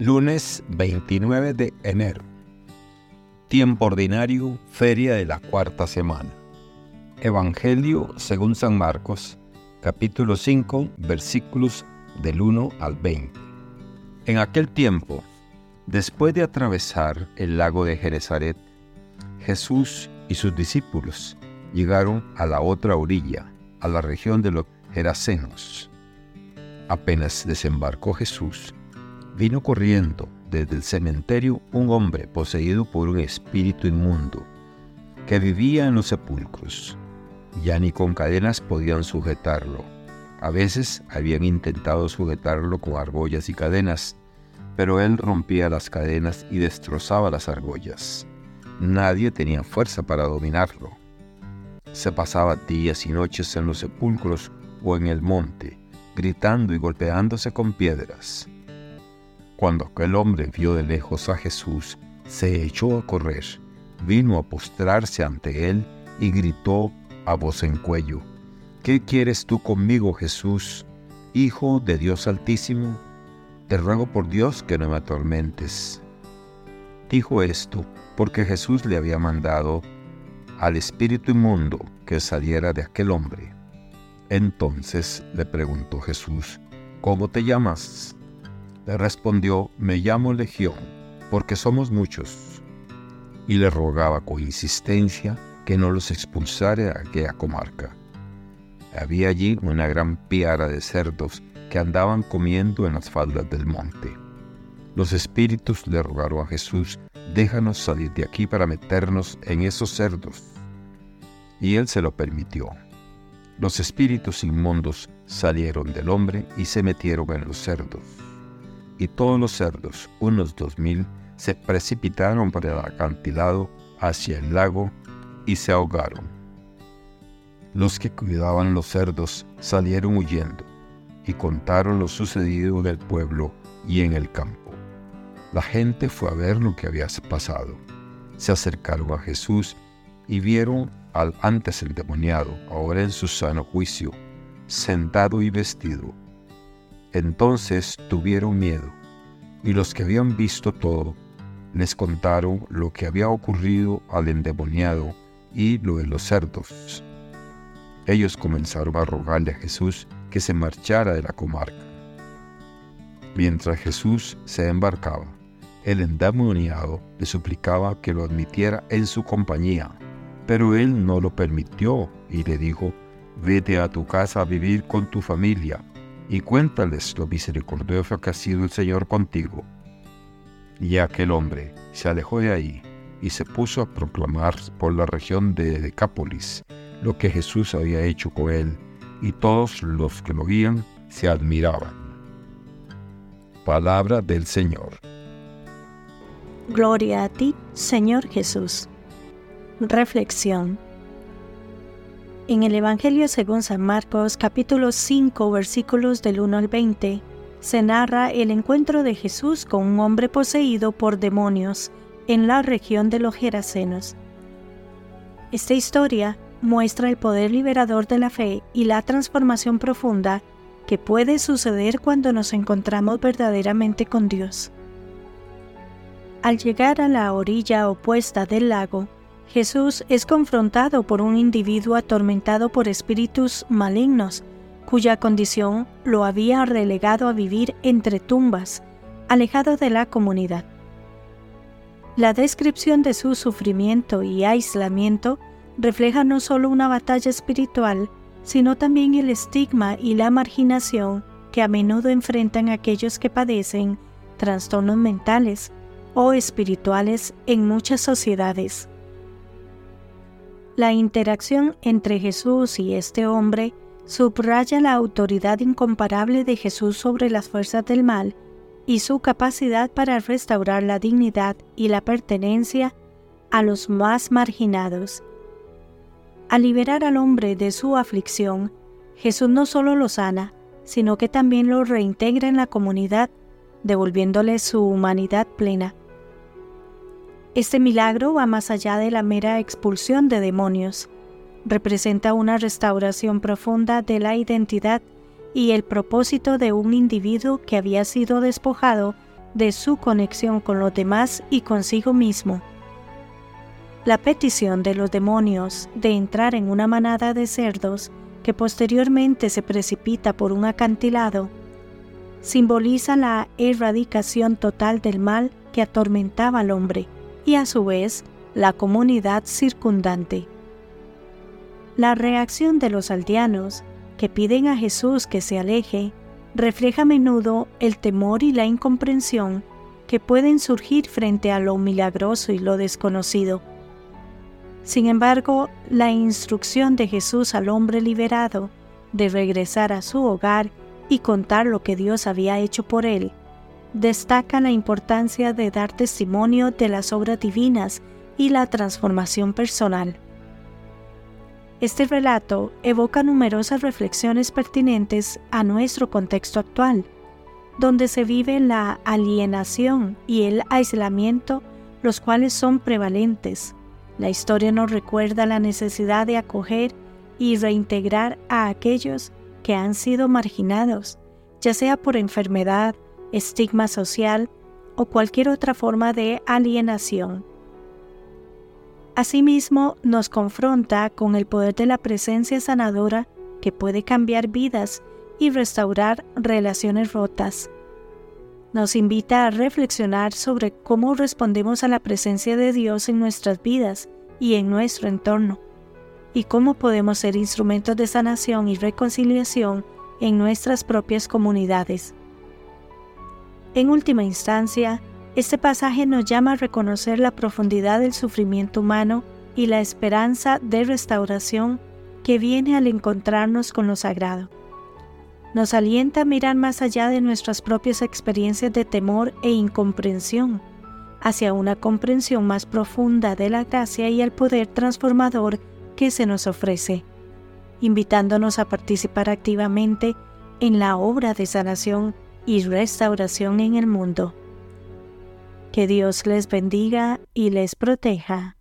Lunes 29 de enero. Tiempo ordinario, feria de la cuarta semana. Evangelio según San Marcos, capítulo 5, versículos del 1 al 20. En aquel tiempo, después de atravesar el lago de Genezaret, Jesús y sus discípulos llegaron a la otra orilla, a la región de los Gerasenos. Apenas desembarcó Jesús, vino corriendo desde el cementerio un hombre poseído por un espíritu inmundo, que vivía en los sepulcros. Ya ni con cadenas podían sujetarlo. A veces habían intentado sujetarlo con argollas y cadenas, pero él rompía las cadenas y destrozaba las argollas. Nadie tenía fuerza para dominarlo. Se pasaba días y noches en los sepulcros o en el monte, gritando y golpeándose con piedras. Cuando aquel hombre vio de lejos a Jesús, se echó a correr, vino a postrarse ante él y gritó a voz en cuello, ¿Qué quieres tú conmigo, Jesús, Hijo de Dios Altísimo? Te ruego por Dios que no me atormentes. Dijo esto porque Jesús le había mandado al espíritu inmundo que saliera de aquel hombre. Entonces le preguntó Jesús, ¿cómo te llamas? Le respondió, me llamo Legión, porque somos muchos. Y le rogaba con insistencia que no los expulsara de aquella comarca. Había allí una gran piara de cerdos que andaban comiendo en las faldas del monte. Los espíritus le rogaron a Jesús, déjanos salir de aquí para meternos en esos cerdos. Y él se lo permitió. Los espíritus inmundos salieron del hombre y se metieron en los cerdos y todos los cerdos, unos dos mil, se precipitaron por el acantilado hacia el lago y se ahogaron. Los que cuidaban los cerdos salieron huyendo y contaron lo sucedido en el pueblo y en el campo. La gente fue a ver lo que había pasado. Se acercaron a Jesús y vieron al antes endemoniado, ahora en su sano juicio, sentado y vestido entonces tuvieron miedo, y los que habían visto todo les contaron lo que había ocurrido al endemoniado y lo de los cerdos. Ellos comenzaron a rogarle a Jesús que se marchara de la comarca. Mientras Jesús se embarcaba, el endemoniado le suplicaba que lo admitiera en su compañía, pero él no lo permitió y le dijo, vete a tu casa a vivir con tu familia y cuéntales lo misericordioso que ha sido el Señor contigo. Y aquel hombre se alejó de ahí y se puso a proclamar por la región de Decápolis lo que Jesús había hecho con él, y todos los que lo oían se admiraban. Palabra del Señor. Gloria a ti, Señor Jesús. Reflexión. En el Evangelio según San Marcos capítulo 5 versículos del 1 al 20 se narra el encuentro de Jesús con un hombre poseído por demonios en la región de los Gerasenos. Esta historia muestra el poder liberador de la fe y la transformación profunda que puede suceder cuando nos encontramos verdaderamente con Dios. Al llegar a la orilla opuesta del lago, Jesús es confrontado por un individuo atormentado por espíritus malignos, cuya condición lo había relegado a vivir entre tumbas, alejado de la comunidad. La descripción de su sufrimiento y aislamiento refleja no solo una batalla espiritual, sino también el estigma y la marginación que a menudo enfrentan aquellos que padecen trastornos mentales o espirituales en muchas sociedades. La interacción entre Jesús y este hombre subraya la autoridad incomparable de Jesús sobre las fuerzas del mal y su capacidad para restaurar la dignidad y la pertenencia a los más marginados. Al liberar al hombre de su aflicción, Jesús no solo lo sana, sino que también lo reintegra en la comunidad, devolviéndole su humanidad plena. Este milagro va más allá de la mera expulsión de demonios. Representa una restauración profunda de la identidad y el propósito de un individuo que había sido despojado de su conexión con los demás y consigo mismo. La petición de los demonios de entrar en una manada de cerdos que posteriormente se precipita por un acantilado simboliza la erradicación total del mal que atormentaba al hombre y a su vez la comunidad circundante. La reacción de los aldeanos, que piden a Jesús que se aleje, refleja a menudo el temor y la incomprensión que pueden surgir frente a lo milagroso y lo desconocido. Sin embargo, la instrucción de Jesús al hombre liberado de regresar a su hogar y contar lo que Dios había hecho por él, destaca la importancia de dar testimonio de las obras divinas y la transformación personal. Este relato evoca numerosas reflexiones pertinentes a nuestro contexto actual, donde se vive la alienación y el aislamiento, los cuales son prevalentes. La historia nos recuerda la necesidad de acoger y reintegrar a aquellos que han sido marginados, ya sea por enfermedad, estigma social o cualquier otra forma de alienación. Asimismo, nos confronta con el poder de la presencia sanadora que puede cambiar vidas y restaurar relaciones rotas. Nos invita a reflexionar sobre cómo respondemos a la presencia de Dios en nuestras vidas y en nuestro entorno, y cómo podemos ser instrumentos de sanación y reconciliación en nuestras propias comunidades. En última instancia, este pasaje nos llama a reconocer la profundidad del sufrimiento humano y la esperanza de restauración que viene al encontrarnos con lo sagrado. Nos alienta a mirar más allá de nuestras propias experiencias de temor e incomprensión, hacia una comprensión más profunda de la gracia y el poder transformador que se nos ofrece, invitándonos a participar activamente en la obra de sanación y restauración en el mundo. Que Dios les bendiga y les proteja.